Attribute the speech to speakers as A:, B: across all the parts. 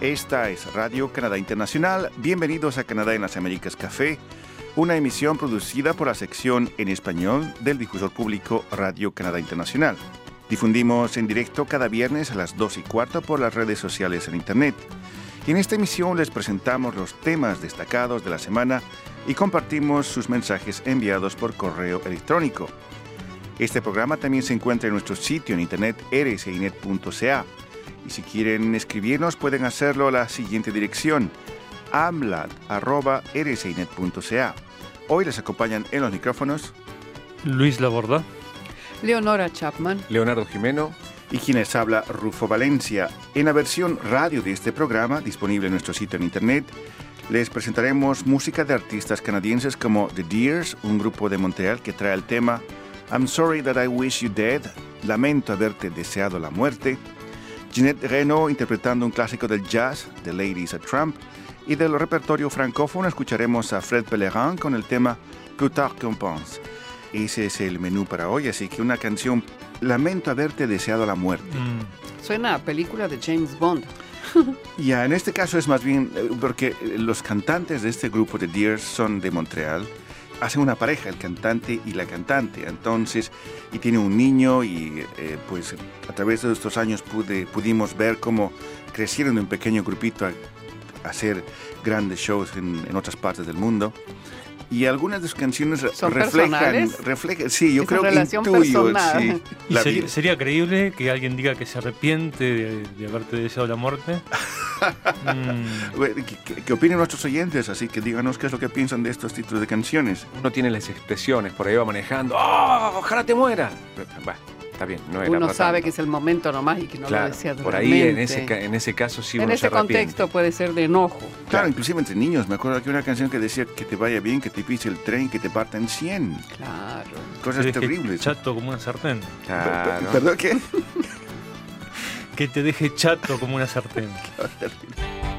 A: Esta es Radio Canadá Internacional. Bienvenidos a Canadá en las Américas Café, una emisión producida por la sección en español del difusor público Radio Canadá Internacional. Difundimos en directo cada viernes a las 2 y cuarto por las redes sociales en Internet. Y en esta emisión les presentamos los temas destacados de la semana y compartimos sus mensajes enviados por correo electrónico. Este programa también se encuentra en nuestro sitio en internet rcinet.ca y si quieren escribirnos pueden hacerlo a la siguiente dirección amlat.rcinet.ca. Hoy les acompañan en los micrófonos
B: Luis Laborda,
C: Leonora Chapman,
D: Leonardo Jimeno
A: y quienes habla Rufo Valencia. En la versión radio de este programa, disponible en nuestro sitio en internet, les presentaremos música de artistas canadienses como The Deers, un grupo de Montreal que trae el tema I'm Sorry That I Wish You Dead, Lamento haberte deseado la muerte, Jeanette Reno interpretando un clásico del jazz, The Ladies at Trump, y del repertorio francófono escucharemos a Fred Pellerin con el tema Plus tard qu'on pense. Ese es el menú para hoy, así que una canción Lamento haberte deseado la muerte.
B: Mm,
C: suena a película de James Bond.
A: Ya, en este caso es más bien eh, porque los cantantes de este grupo de Deers son de Montreal. Hacen una pareja, el cantante y la cantante. Entonces, y tiene un niño y eh, pues a través de estos años pude, pudimos ver cómo crecieron de un pequeño grupito a, hacer grandes shows en otras partes del mundo. Y algunas de sus canciones
C: ¿Son
A: reflejan,
C: personales?
A: reflejan, sí, yo creo que intuyo, sí,
B: ¿Y
A: la
B: sería, sería creíble que alguien diga que se arrepiente de, de haberte deseado la muerte? Mm,
A: Bueno, ¿Qué, qué- qué opinan nuestros oyentes? Así que díganos qué es lo que piensan de estos títulos de canciones.
D: uno tiene las expresiones, por ahí va manejando, ¡Oh, ojalá te muera! Bueno, está bien, no era
C: Uno sabe
D: tanto.
C: que es el momento nomás y que no
D: Claro,
C: lo desea
D: por ahí en ese, en ese caso sí
C: En
D: uno se
C: ese contexto puede ser de enojo.
A: Claro,
D: Claro.
A: inclusive entre niños. Me acuerdo que una canción que decía que te vaya bien, que te pise el tren, que te parta en 100.
C: Claro.
A: Cosas
B: que deje
A: terribles.
B: Chato como una sartén.
D: Claro.
A: ¿Perdón qué?
B: Que te deje chato como una sartén.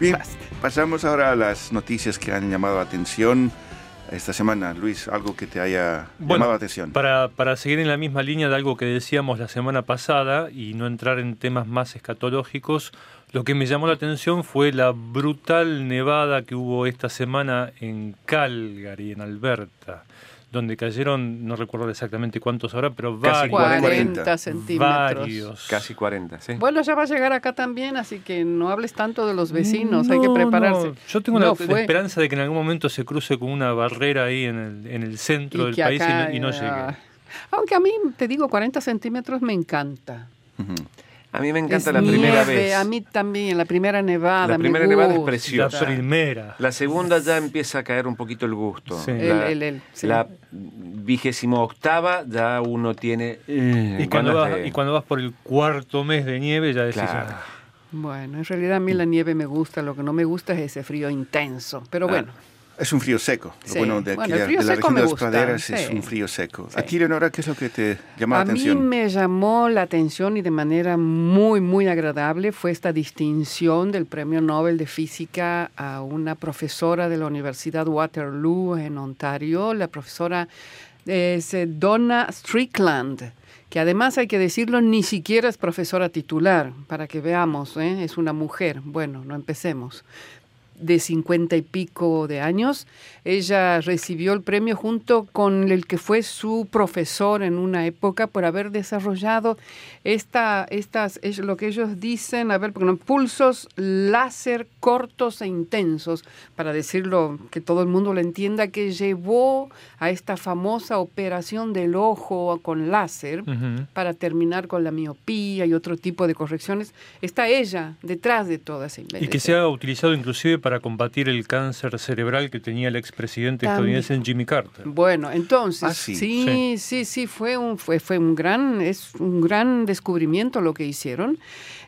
A: Bien, pasamos ahora a las noticias que han llamado la atención esta semana. Luis, algo que te haya llamado la atención.
B: Para, para seguir en la misma línea de algo que decíamos la semana pasada y no entrar en temas más escatológicos, lo que me llamó la atención fue la brutal nevada que hubo esta semana en Calgary, en Alberta, donde cayeron, no recuerdo exactamente cuántos ahora, pero
D: Casi
B: varios.
C: 40
A: 40
C: centímetros.
B: varios.
D: Casi 40, ¿sí?
C: Bueno, ya va a llegar acá también, así que no hables tanto de los vecinos, hay que prepararse.
B: no. Yo tengo
C: No
B: la, esperanza de que en algún momento se cruce con una barrera ahí en el, en el centro del país y
C: acá,
B: y no llegue.
C: Aunque a mí, te digo, 40 centímetros me encanta.
A: Ujú.
D: A mí me encanta
C: Es
D: la primera
C: nieve,
D: vez.
C: A mí también, la primera nevada.
D: La
C: me
D: primera nevada es
C: gusta.
D: preciosa.
B: La primera.
D: La segunda ya empieza a caer un poquito el gusto.
B: Sí.
C: El-
D: La,
C: el- el- sí.
D: la vigésimo octava ya uno tiene... eh,
B: Y cuando, vas,
D: de-
B: y cuando vas por el cuarto mes de nieve ya decís,
D: Claro.
B: "Ah,
C: Bueno, en realidad a mí la nieve me gusta, lo que no me gusta es ese frío intenso. Pero
D: Ah.
C: Bueno,
A: Es un frío seco. Lo
C: Sí.
A: bueno de,
C: Bueno,
A: aquí,
C: el
A: de-
C: frío
A: de la
C: seco
A: región
C: me
A: de las
C: gusta,
A: praderas es un frío seco.
C: Sí.
A: Aquí, Leonora, ¿qué es lo que te llama la
C: a mí
A: atención?
C: me llamó la atención y de manera muy, muy agradable fue esta distinción del Premio Nobel de Física a una profesora de la Universidad Waterloo en Ontario, la profesora es eh, Donna Strickland, que además hay que decirlo, ni siquiera es profesora titular, para que veamos, ¿eh? es una mujer. Bueno, no empecemos de cincuenta y pico de años. Ella recibió el premio junto con el que fue su profesor en una época por haber desarrollado esta, estas, es lo que ellos dicen, a ver, pulsos láser cortos e intensos, para decirlo que todo el mundo lo entienda, que llevó a esta famosa operación del ojo con láser
B: ujú".
C: para terminar con la miopía y otro tipo de correcciones. Está ella detrás de toda esa
B: Y que se
C: invención.
B: ha utilizado inclusive para combatir el cáncer cerebral que tenía el expresidente
C: También.
B: estadounidense Jimmy Carter.
C: Bueno, entonces,
A: Ah, sí.
C: sí, sí, sí, fue un fue, fue un gran es un gran descubrimiento lo que hicieron.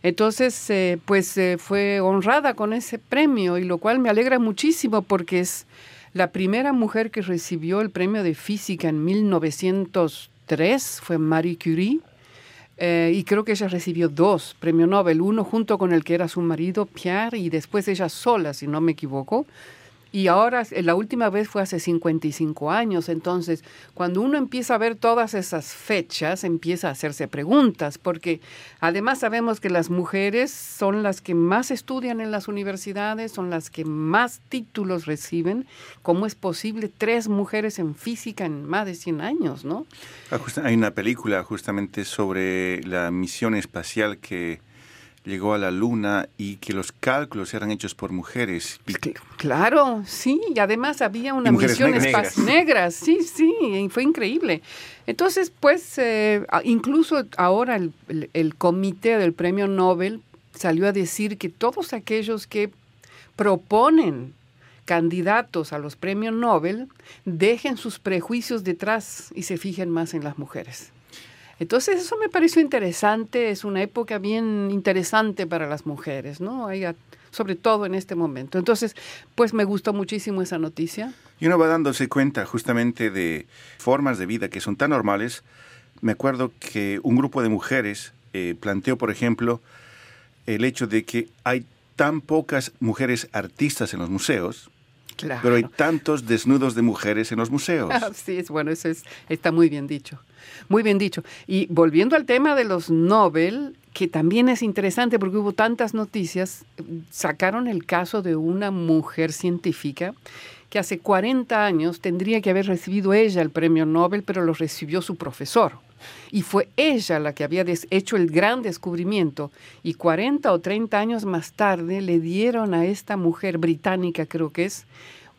C: Entonces, eh, pues eh, fue honrada con ese premio y lo cual me alegra muchísimo porque es la primera mujer que recibió el premio de física en 1903 fue Marie Curie. Eh, y creo que ella recibió dos premios Nobel, uno junto con el que era su marido Pierre y después ella sola, si no me equivoco. Y ahora, eh, la última vez fue hace 55 años, entonces cuando uno empieza a ver todas esas fechas, empieza a hacerse preguntas, porque además sabemos que las mujeres son las que más estudian en las universidades, son las que más títulos reciben. ¿Cómo es posible tres mujeres en física en más de 100 años, no?
A: Ah, Hay una película justamente sobre la misión espacial que llegó a la Luna y que los cálculos eran hechos por mujeres.
C: Claro, sí, y además había una misión
A: negras.
C: espacial negras, sí, sí, y fue increíble. Entonces, pues, eh, incluso ahora el, el- el comité del premio Nobel salió a decir que todos aquellos que proponen candidatos a los premios Nobel dejen sus prejuicios detrás y se fijen más en las mujeres. Entonces eso me pareció interesante, es una época bien interesante para las mujeres, ¿no? Hay sobre todo en este momento. Entonces, pues me gustó muchísimo esa noticia.
A: Y uno va dándose cuenta justamente de formas de vida que son tan normales. Me acuerdo que un grupo de mujeres eh, planteó, por ejemplo, el hecho de que hay tan pocas mujeres artistas en los museos,
C: Claro.
A: pero hay tantos desnudos de mujeres en los museos.
C: Ah, sí, es bueno, eso es, está muy bien dicho. Muy bien dicho. Y volviendo al tema de los Nobel, que también es interesante porque hubo tantas noticias, sacaron el caso de una mujer científica que hace 40 años tendría que haber recibido ella el premio Nobel, pero lo recibió su profesor. Y fue ella la que había hecho el gran descubrimiento. Y 40 o 30 años más tarde le dieron a esta mujer británica, creo que es,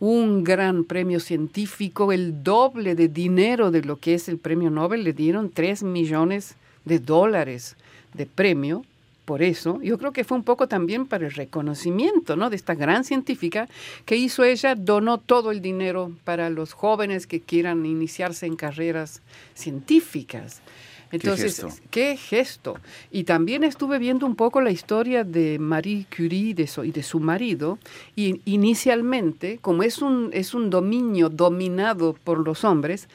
C: un gran premio científico, el doble de dinero de lo que es el premio Nobel, le dieron 3 millones de dólares de premio. Por eso, yo creo que fue un poco también para el reconocimiento ¿no? de esta gran científica que hizo ella, donó todo el dinero para los jóvenes que quieran iniciarse en carreras científicas. Entonces,
A: gesto.
C: qué gesto. Y también estuve viendo un poco la historia de Marie Curie de y de su marido. Y inicialmente, como es un, es un dominio dominado por los hombres,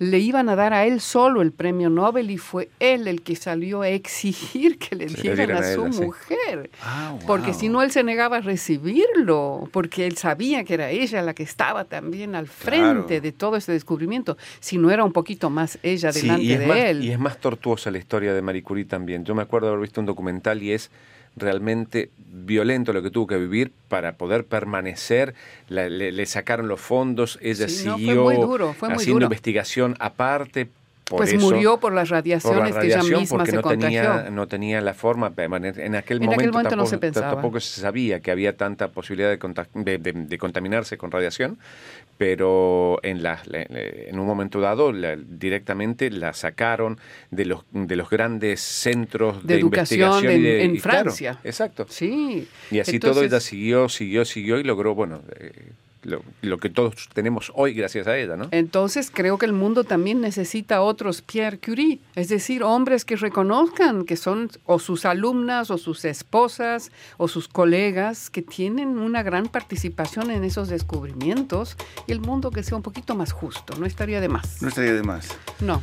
C: le iban a dar a él solo el premio Nobel y fue él el que salió a exigir que le dieran a
D: a
C: su
D: sí.
C: mujer.
A: Ah,
C: Porque si no, él se negaba a recibirlo, porque él sabía que era ella la que estaba también al frente
A: Claro.
C: de todo ese descubrimiento, si no era un poquito más ella delante de
D: más,
C: él.
D: Y es más tortuosa la historia de Marie Curie también. Yo me acuerdo haber visto un documental y es realmente violento lo que tuvo que vivir para poder permanecer. La- le, le sacaron los fondos, ella
C: Sí, no, fue
D: siguió
C: muy duro, fue muy
D: haciendo
C: duro.
D: investigación aparte. Por
C: pues
D: eso,
C: murió por las
D: por
C: radiaciones que ella misma
D: porque
C: se
D: no
C: contagió.
D: tenía, no tenía la forma. permanente. En aquel
C: En
D: momento,
C: aquel momento no
D: tampoco,
C: se pensaba.
D: tampoco se sabía que había tanta posibilidad de, conta- de- de- de contaminarse con radiación, pero en, la, la- en un momento dado la- directamente la sacaron de los, de los grandes centros
C: De educación
D: investigación. y
C: en-
D: y claro,
C: Francia.
D: exacto.
C: Sí.
D: Y así todo ella siguió, siguió, siguió y logró, bueno, eh, lo, lo que todos tenemos hoy gracias a ella, ¿no?
C: Entonces creo que el mundo también necesita otros Pierre Curie, es decir, hombres que reconozcan que son o sus alumnas o sus esposas o sus colegas que tienen una gran participación en esos descubrimientos y el mundo que sea un poquito más justo, no estaría de más.
A: No estaría de más.
C: No.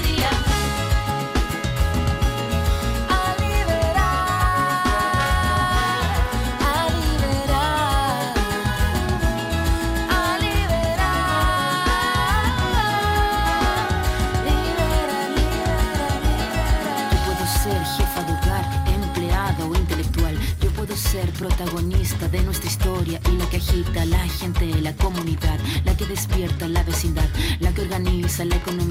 E: Despierta la vecindad, la que organiza la economía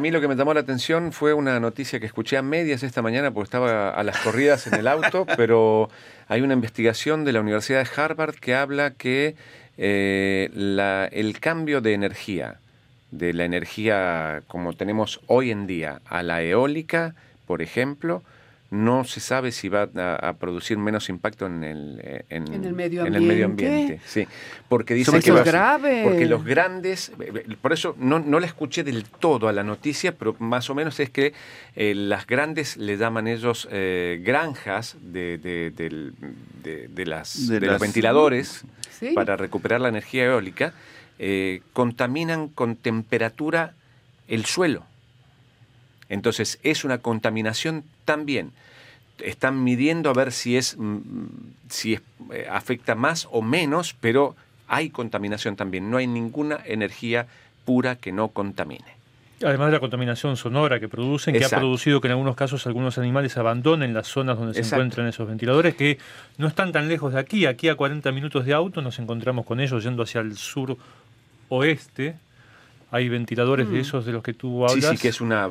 D: mí lo que me llamó la atención fue una noticia que escuché a medias esta mañana porque estaba a las corridas en el auto, pero hay una investigación de la Universidad de Harvard que habla que eh, la- el cambio de energía, de la energía como tenemos hoy en día a la eólica, por ejemplo, no se sabe si va a, a producir menos impacto en el, eh, en,
C: En el medio
D: en el medio
C: ambiente.
D: ambiente. Sí, porque dice
C: Eso
D: que
C: es
D: va-
C: grave.
D: porque los grandes, eh, por eso no, no la escuché del todo a la noticia, pero más o menos es que eh, las grandes le llaman ellos eh, granjas de, de- de- de las,
A: De
D: de los
A: las-
D: ventiladores
C: Sí.
D: para recuperar la energía eólica, eh, contaminan con temperatura el suelo. Entonces es una contaminación también están midiendo a ver si es mm, si es, eh, afecta más o menos, pero hay contaminación también. No hay ninguna energía pura que no contamine.
B: Además de la contaminación sonora que producen, que ha producido que en algunos casos algunos animales abandonen las zonas donde se encuentran esos ventiladores, que no están tan lejos de aquí. Aquí a 40 minutos de auto nos encontramos con ellos yendo hacia el sur oeste. Hay ventiladores de esos de los que tú hablas.
D: Sí, sí, que es una...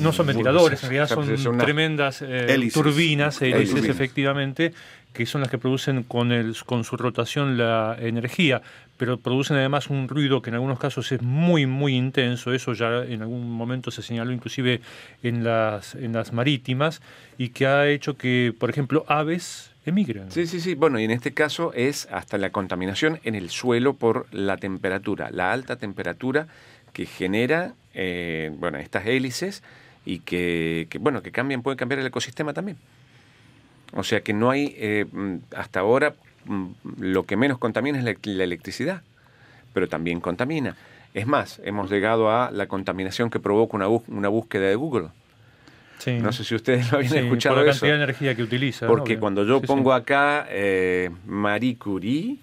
B: No son ventiladores, en realidad son tremendas eh,
A: Hélices.
B: turbinas, hélices,
D: Hélices.
B: efectivamente, que son las que producen con, el, con su rotación la energía, pero producen además un ruido que en algunos casos es muy, muy intenso, eso ya en algún momento se señaló inclusive en las, en las marítimas, y que ha hecho que, por ejemplo, aves emigren.
D: Sí, sí, sí. Bueno, y en este caso es hasta la contaminación en el suelo por la temperatura, la alta temperatura que genera, eh, bueno, estas hélices y que, bueno, que cambian, pueden cambiar el ecosistema también. O sea que no hay, eh, mm, hasta ahora, mm, lo que menos contamina es la, electricidad, pero también contamina. Es más, hemos llegado a la contaminación que provoca una, una búsqueda de Google.
B: Sí.
D: No sé si ustedes lo habían
B: Sí,
D: escuchado
B: por la
D: eso.
B: cantidad de energía que utiliza.
D: Porque
B: ¿no?
D: cuando yo
B: Sí, sí.
D: pongo acá eh, Marie Curie,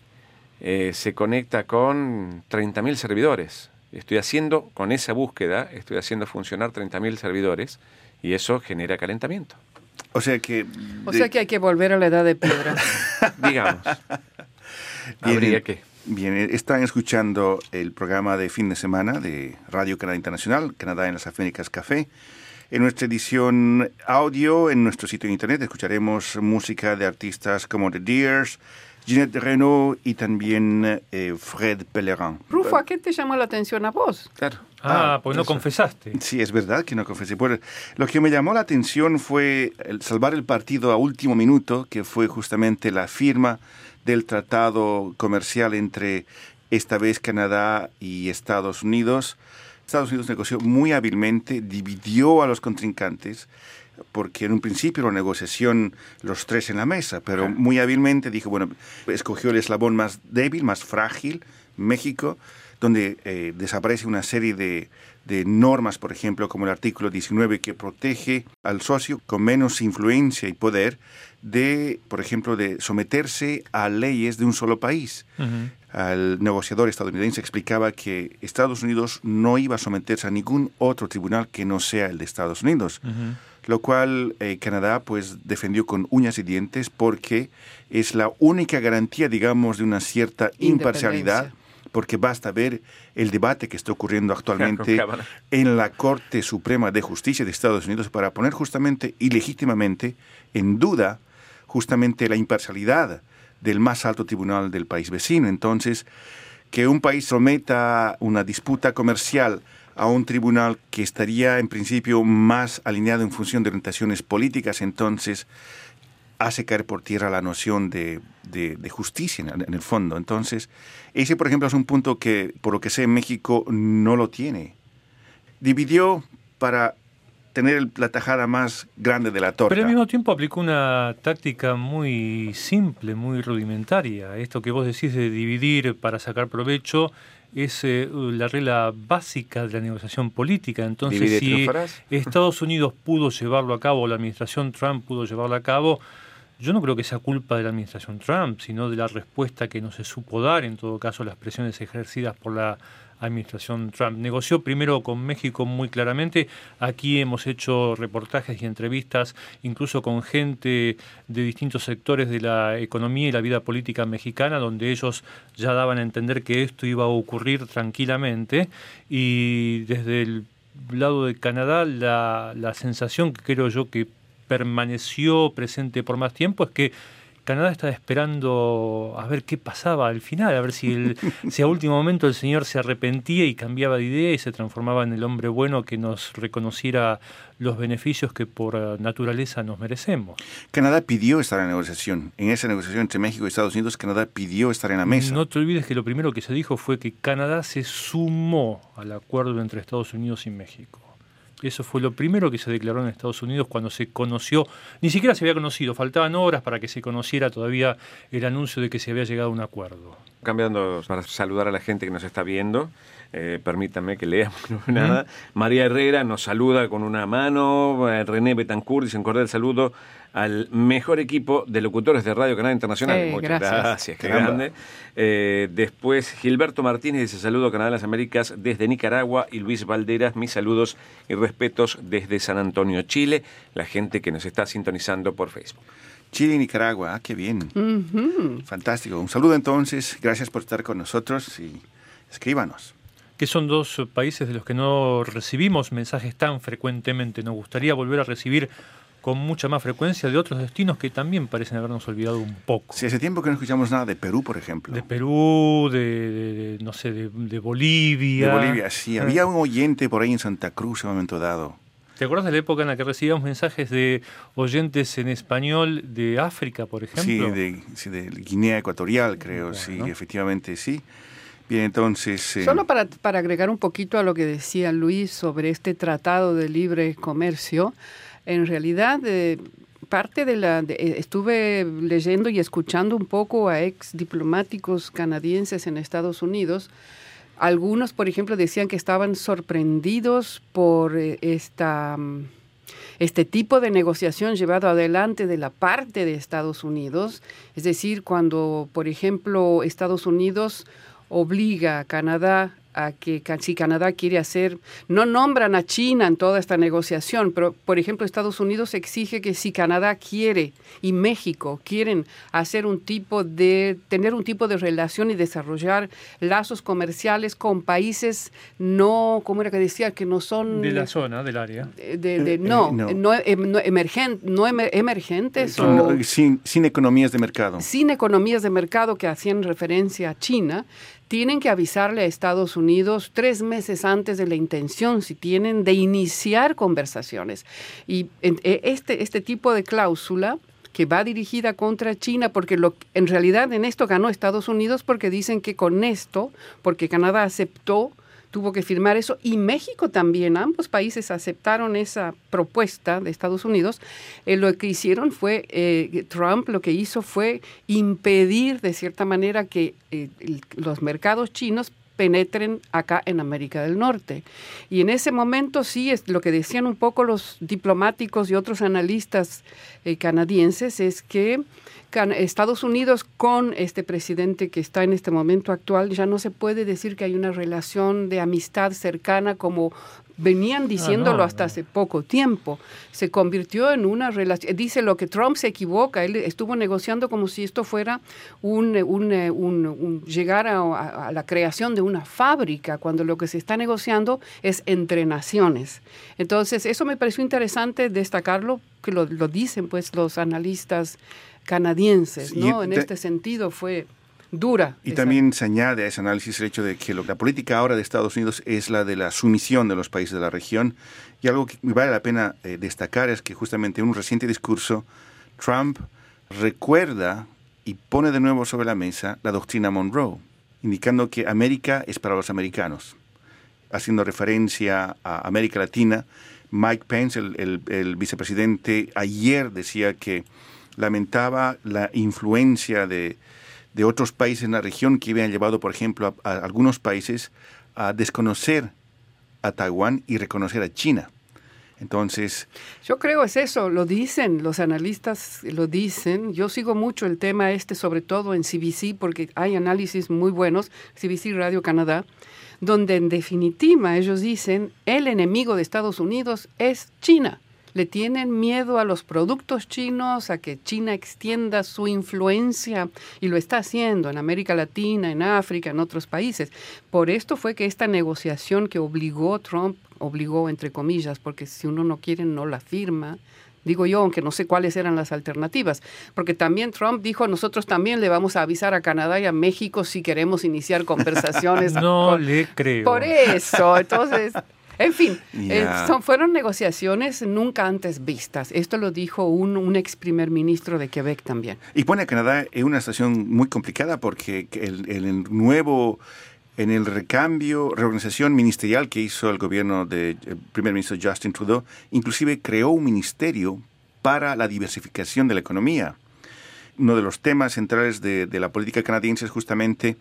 D: eh, se conecta con 30.000 servidores. Estoy haciendo, con esa búsqueda, estoy haciendo funcionar 30.000 servidores y eso genera calentamiento.
A: O sea que...
C: O sea que hay que volver a la edad de piedra.
D: Digamos.
A: Bien,
D: Habría que.
A: Bien, están escuchando el programa de fin de semana de Radio Canadá Internacional, Canadá en las Américas Café. En nuestra edición audio, en nuestro sitio de internet, escucharemos música de artistas como The Deers, Ginette Renault y también eh, Fred Pellerin.
C: Rufo, ¿a qué te llamó la atención a vos?
D: Claro.
B: Ah,
A: Ah,
B: pues no
A: eso.
B: confesaste.
A: Sí, es verdad que no confesé. Pues, lo que me llamó la atención fue el salvar el partido a último minuto, que fue justamente la firma del tratado comercial entre esta vez Canadá y Estados Unidos. Estados Unidos negoció muy hábilmente, dividió a los contrincantes, porque en un principio la negociación los tres en la mesa, pero
D: Claro.
A: muy hábilmente dijo, bueno, escogió el eslabón más débil, más frágil, México, donde eh, desaparece una serie de, de normas, por ejemplo, como el artículo 19, que protege al socio con menos influencia y poder de, por ejemplo, de someterse a leyes de un solo país. Al negociador estadounidense explicaba que Estados Unidos no iba a someterse a ningún otro tribunal que no sea el de Estados Unidos lo cual eh, Canadá pues defendió con uñas y dientes porque es la única garantía, digamos, de una cierta imparcialidad, porque basta ver el debate que está ocurriendo actualmente en la Corte Suprema de Justicia de Estados Unidos para poner justamente y legítimamente en duda justamente la imparcialidad del más alto tribunal del país vecino. Entonces, que un país someta una disputa comercial a un tribunal que estaría en principio más alineado en función de orientaciones políticas, entonces hace caer por tierra la noción de, de- justicia en en el fondo. Entonces, ese, por ejemplo, es un punto que, por lo que sé, México no lo tiene. Dividió para tener la tajada más grande de la torta.
B: Pero al mismo tiempo aplicó una táctica muy simple, muy rudimentaria. Esto que vos decís de dividir para sacar provecho es eh, la regla básica de la negociación política. Entonces,
D: Divide,
B: si
D: triunfarás.
B: Estados Unidos pudo llevarlo a cabo, o la administración Trump pudo llevarlo a cabo, yo no creo que sea culpa de la administración Trump, sino de la respuesta que no se supo dar, en todo caso, las presiones ejercidas por la administración Trump. Negoció primero con México muy claramente. Aquí hemos hecho reportajes y entrevistas, incluso con gente de distintos sectores de la economía y la vida política mexicana, donde ellos ya daban a entender que esto iba a ocurrir tranquilamente. Y desde el lado de Canadá, la, la sensación que creo yo que permaneció presente por más tiempo es que Canadá estaba esperando a ver qué pasaba al final, a ver si, el, si a último momento el señor se arrepentía y cambiaba de idea y se transformaba en el hombre bueno que nos reconociera los beneficios que por naturaleza nos merecemos.
A: Canadá pidió estar en la negociación. En esa negociación entre México y Estados Unidos, Canadá pidió estar en la mesa.
B: No te olvides que lo primero que se dijo fue que Canadá se sumó al acuerdo entre Estados Unidos y México. Eso fue lo primero que se declaró en Estados Unidos cuando se conoció, ni siquiera se había conocido, faltaban horas para que se conociera todavía el anuncio de que se había llegado a un acuerdo.
D: Cambiando para saludar a la gente que nos está viendo, eh, permítanme que leamos nada. María Herrera nos saluda con una mano. eh, René Betancourt dice un cordial saludo al mejor equipo de locutores de Radio Canal Internacional.
C: Eh,
D: Muchas
C: gracias.
D: gracias, qué grande. Eh, después Gilberto Martínez dice saludo a Canadá de las Américas desde Nicaragua y Luis Valderas, mis saludos y respetos desde San Antonio, Chile, la gente que nos está sintonizando por Facebook.
A: Chile y Nicaragua, ah, qué bien. Fantástico. Un saludo entonces, gracias por estar con nosotros y escríbanos.
B: que son dos países de los que no recibimos mensajes tan frecuentemente. Nos gustaría volver a recibir con mucha más frecuencia de otros destinos que también parecen habernos olvidado un poco.
A: Si hace tiempo que no escuchamos nada de Perú, por ejemplo.
B: De Perú, de, de- de, no sé, de, de Bolivia.
A: De Bolivia, sí.
B: Eh,
A: Había un oyente por ahí en Santa Cruz en un momento dado.
B: ¿Te acuerdas de la época en la que recibíamos mensajes de oyentes en español de África, por ejemplo?
A: Sí de, sí, de Guinea Ecuatorial, creo. Sí,
B: Bueno.
A: efectivamente, sí. Bien, entonces... eh,
C: Solo para, para agregar un poquito a lo que decía Luis sobre este tratado de libre comercio, en realidad eh, parte de la eh, estuve leyendo y escuchando un poco a ex diplomáticos canadienses en Estados Unidos. Algunos, por ejemplo, decían que estaban sorprendidos por eh, esta mm, este tipo de negociación llevado adelante de la parte de Estados Unidos, es decir, cuando, por ejemplo, Estados Unidos obliga a Canadá a que si Canadá quiere hacer, no nombran a China en toda esta negociación, pero por ejemplo Estados Unidos exige que si Canadá quiere y México quieren hacer un tipo de, tener un tipo de relación y desarrollar lazos comerciales con países no, ¿cómo era que decía? Que no son
B: De la zona, del área.
C: de, de-
A: Eh,
C: no,
A: eh, no.
C: no, em- no emergen- no emer- emergentes
A: son,
C: o
A: no, sin, sin economías de mercado.
C: sin economías de mercado que hacían referencia a China, tienen que avisarle a Estados Unidos tres meses antes de la intención, si tienen, de iniciar conversaciones. Y e- este, este tipo de cláusula que va dirigida contra China, porque lo, en realidad en esto ganó Estados Unidos porque dicen que con esto, porque Canadá aceptó tuvo que firmar eso y México también, ambos países aceptaron esa propuesta de Estados Unidos. Eh, lo que hicieron fue, eh, Trump lo que hizo fue impedir de cierta manera que eh, los mercados chinos penetren acá en América del Norte. Y en ese momento sí, es lo que decían un poco los diplomáticos y otros analistas eh, canadienses, es que Estados Unidos con este presidente que está en este momento actual, ya no se puede decir que hay una relación de amistad cercana como venían diciéndolo
B: no,
C: hasta
B: no.
C: hace poco tiempo. Se convirtió en una relación, dice lo que Trump se equivoca, él estuvo negociando como si esto fuera un, un, eh, un- un- llegar a, a- a la creación de una fábrica, cuando lo que se está negociando es entre naciones. Entonces, eso me pareció interesante destacarlo, que lo, lo dicen pues los analistas canadienses, ¿no? En
A: te-
C: este sentido fue dura.
A: Y
C: esa-
A: también se añade a ese análisis el hecho de que lo- la política ahora de Estados Unidos es la de la sumisión de los países de la región. Y algo que vale la pena eh, destacar es que justamente en un reciente discurso, Trump recuerda y pone de nuevo sobre la mesa la doctrina Monroe, indicando que América es para los americanos. Haciendo referencia a América Latina, Mike Pence, el, el- el vicepresidente, ayer decía que lamentaba la influencia de, de otros países en la región que habían llevado, por ejemplo, a, algunos países a desconocer a Taiwán y reconocer a China. Entonces,
C: Yo creo es eso, lo dicen, los analistas lo dicen. Yo sigo mucho el tema este, sobre todo en CBC, porque hay análisis muy buenos, CBC Radio Canadá, donde en definitiva ellos dicen, el enemigo de Estados Unidos es China. Le tienen miedo a los productos chinos, a que China extienda su influencia y lo está haciendo en América Latina, en África, en otros países. Por esto fue que esta negociación que obligó Trump, obligó entre comillas, porque si uno no quiere no la firma, digo yo, aunque no sé cuáles eran las alternativas, porque también Trump dijo, nosotros también le vamos a avisar a Canadá y a México si queremos iniciar conversaciones.
B: No
C: con-
B: le creo.
C: por eso, entonces, en fin, eh,
A: Ya.
C: son- fueron negociaciones nunca antes vistas. Esto lo dijo un, un ex primer ministro de Quebec también.
A: y pone a Canadá en una situación muy complicada porque el, el nuevo, en el recambio, reorganización ministerial que hizo el gobierno del primer ministro Justin Trudeau, inclusive creó un ministerio para la diversificación de la economía. uno de los temas centrales de, de la política canadiense es justamente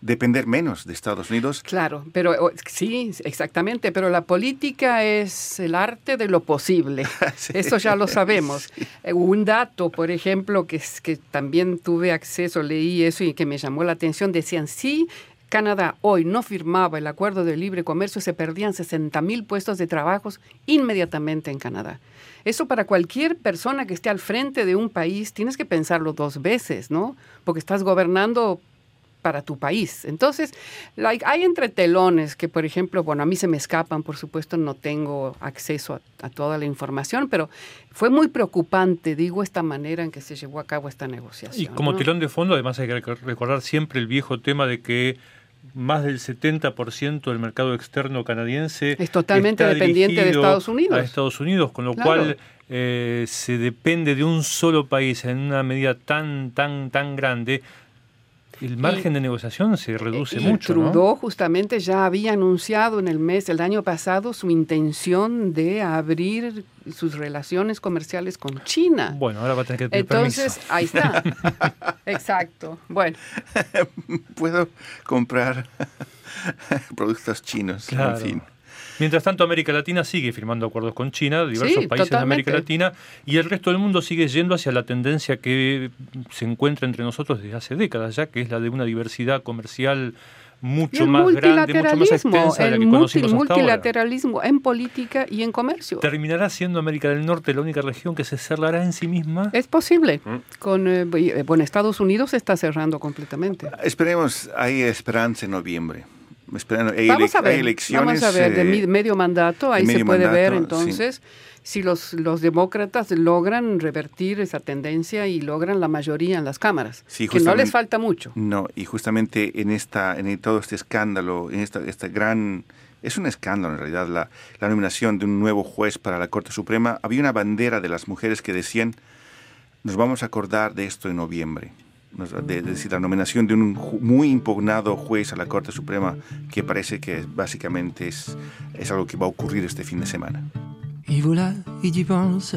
A: depender menos de Estados Unidos.
C: Claro, pero sí, exactamente, pero la política es el arte de lo posible.
A: Sí.
C: Eso ya lo sabemos. Eh, Un dato, por ejemplo, que, que también tuve acceso, leí eso y que me llamó la atención, decían, si Canadá hoy no firmaba el acuerdo de libre comercio, se perdían 60 mil puestos de trabajos inmediatamente en Canadá. Eso para cualquier persona que esté al frente de un país, tienes que pensarlo dos veces, ¿no? Porque estás gobernando para tu país. Entonces, like, hay entretelones que, por ejemplo, bueno, a mí se me escapan, por supuesto, no tengo acceso a, a toda la información, pero fue muy preocupante, digo, esta manera en que se llevó a cabo esta negociación.
B: Y como
C: ¿no?
B: telón de fondo, además hay que rec- recordar siempre el viejo tema de que más del 70% del mercado externo canadiense
C: Es totalmente dependiente de Estados Unidos.
B: A Estados Unidos, con lo
C: Claro.
B: cual eh, se depende de un solo país en una medida tan, tan, tan grande. El margen de negociación se reduce
C: Y
B: mucho. ¿no?
C: Trudeau justamente ya había anunciado en el mes del año pasado su intención de abrir sus relaciones comerciales con China.
B: Bueno, ahora va a tener que pedir
C: Entonces,
B: permiso.
C: ahí está. Exacto. Bueno,
A: Puedo comprar productos chinos,
B: Claro.
A: en fin.
B: Mientras tanto, América Latina sigue firmando acuerdos con China, diversos
C: Sí,
B: países de América. Latina, y el resto del mundo sigue yendo hacia la tendencia que se encuentra entre nosotros desde hace décadas ya, que es la de una diversidad comercial mucho
C: el
B: más grande, mucho más
C: multilateralismo,
B: extensa de la que
C: multi-
B: conocimos hasta ahora.
C: multilateralismo en política y en comercio.
B: ¿Terminará siendo América del Norte la única región que se cerrará en sí misma?
C: Es posible.
B: Mm.
C: Con, eh, eh, bueno, Estados Unidos se está cerrando completamente.
A: Esperemos, hay esperanza en noviembre. Esperando- hay
C: Vamos a ver,
A: elecciones.
C: vamos a ver, de
A: eh,
C: medio mandato, ahí
A: de
C: se
A: medio
C: puede ver
A: mandato,
C: entonces si los, los demócratas logran revertir esa tendencia y logran la mayoría en las cámaras,
A: Sí,
C: que no les falta mucho.
A: No, y justamente en esta, en todo este escándalo, en esta, esta gran, es un escándalo en realidad, la, la nominación de un nuevo juez para la Corte Suprema, había una bandera de las mujeres que decían, nos vamos a acordar de esto en noviembre. De, de decir, la nominación de un muy impugnado juez a la Corte Suprema, que parece que básicamente es, es algo que va a ocurrir este fin de semana.
F: Il voulait, il y pense,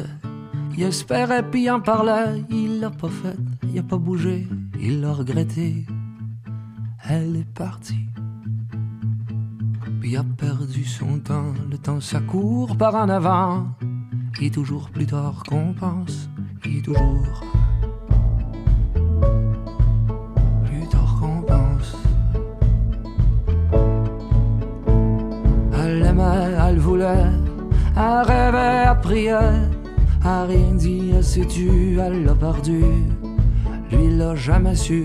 F: il espérait, puis en parlait, il l'a pas fait, il a pas bougé, il l'a regretté. Elle est partie, puis a perdu son temps, le temps ça court par en avant, et toujours plus tard qu'on pense, et toujours elle voulait, elle rêvait, elle priait, elle rien dit, elle s'est tue, elle l'a perdu, lui l'a jamais su.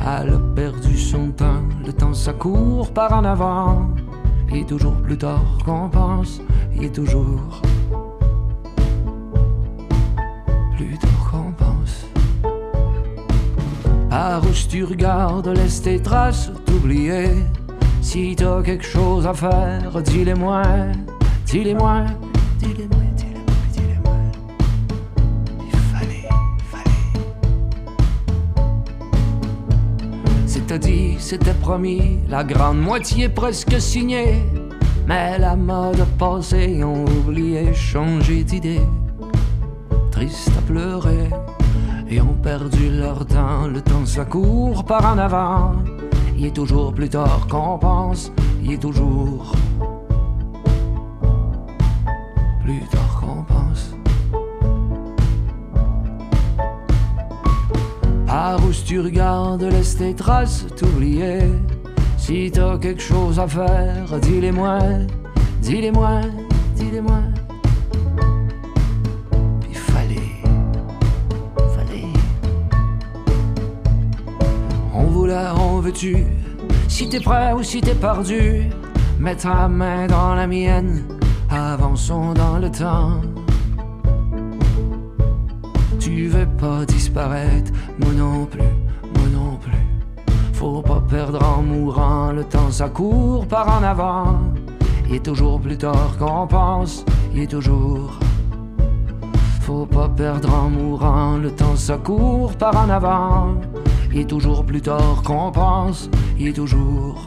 F: Elle a perdu son temps, le temps ça court par en avant, et toujours plus tard qu'on pense, et toujours plus tard qu'on pense. Par où tu regardes, laisse tes traces t'oublier. Si t'as quelque chose à faire, dis-les-moi, dis-les-moi, dis-les-moi, dis-les-moi, dis-les-moi. Il fallait, fallait. C'était dit, c'était promis, la grande moitié presque signée. Mais la mode passée, on oublié, changé d'idée. Triste à pleurer, et ont perdu leur temps. Le temps ça court par en avant. Il est toujours plus tard qu'on pense. Il est toujours plus tard qu'on pense. Par où tu regardes, laisse tes traces t'oublier. Si t'as quelque chose à faire, dis-les-moi, dis-les-moi, dis-les-moi. On Si t'es prêt ou si t'es perdu Mets ta main dans la mienne Avançons dans le temps. Tu veux pas disparaître Moi non plus, moi non plus. Faut pas perdre en mourant Le temps ça court par en avant. Il est toujours plus tard qu'on pense Il est toujours. Faut pas perdre en mourant, le temps ça court par en avant. Il toujours plus tard qu'on pense, il toujours.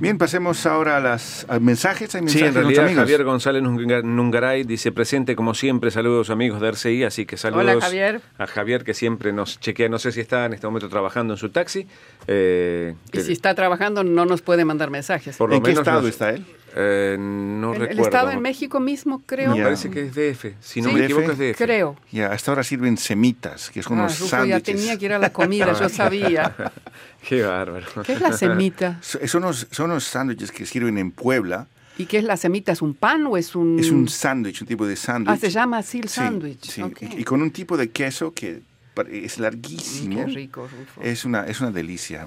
A: Bien, pasemos ahora a los mensajes. ¿Hay mensajes
D: Sí, en realidad
A: amigos?
D: Javier González Nunga- Nungaray dice presente como siempre, saludos amigos de RCI, así que saludos
C: Hola, Javier.
D: a Javier que siempre nos chequea, no sé si está en este momento trabajando en su taxi. eh,
C: Y
D: que
C: si está trabajando, no nos puede mandar mensajes.
D: por lo
A: ¿En qué
D: menos
A: estado
D: nos-
A: está él?
D: Eh, no
C: el, el
D: recuerdo.
C: estado en México mismo, creo.
D: Me parece que es DF, si no
C: Sí.
D: me equivoco
A: DF.
D: es DF.
C: Creo.
A: Ya, hasta ahora sirven semitas, que son
C: Ah,
A: unos
C: Rufo, ya
A: sándwiches.
C: tenía que ir a la comida, yo sabía.
D: Qué bárbaro.
C: ¿Qué es la semita?
A: So- Son unos, son unos sándwiches que sirven en Puebla.
C: ¿Y qué es la semita? ¿Es un pan o es un...?
A: Es un sándwich, un tipo de sándwich.
C: Ah, se llama así el sándwich.
A: sí, y, y con un tipo de queso que es larguísimo.
C: Qué rico, Rufo.
A: Es una, es una delicia.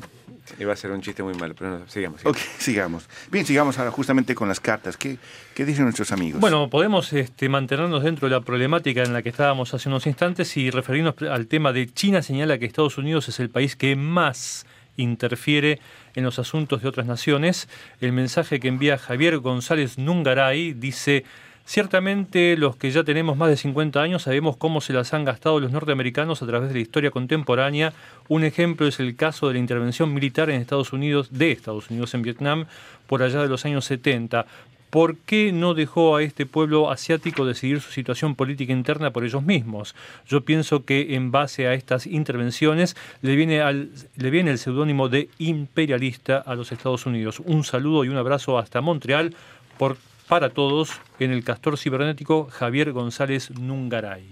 D: Iba a ser un chiste muy malo, pero no, sigamos.
A: Ok,
D: sigamos.
A: sigamos. Bien, sigamos ahora justamente con las cartas. ¿Qué, qué dicen nuestros amigos?
B: Bueno, podemos este, mantenernos dentro de la problemática en la que estábamos hace unos instantes y referirnos al tema de China señala que Estados Unidos es el país que más interfiere en los asuntos de otras naciones. El mensaje que envía Javier González Nungaray dice, ciertamente los que ya tenemos más de 50 años sabemos cómo se las han gastado los norteamericanos a través de la historia contemporánea. Un ejemplo es el caso de la intervención militar en Estados Unidos, de Estados Unidos en Vietnam, por allá de los años 70. ¿Por qué no dejó a este pueblo asiático decidir su situación política interna por ellos mismos? Yo pienso que en base a estas intervenciones le viene, al, le viene el seudónimo de imperialista a los Estados Unidos. Un saludo y un abrazo hasta Montreal por, para todos en el castor cibernético Javier González Nungaray.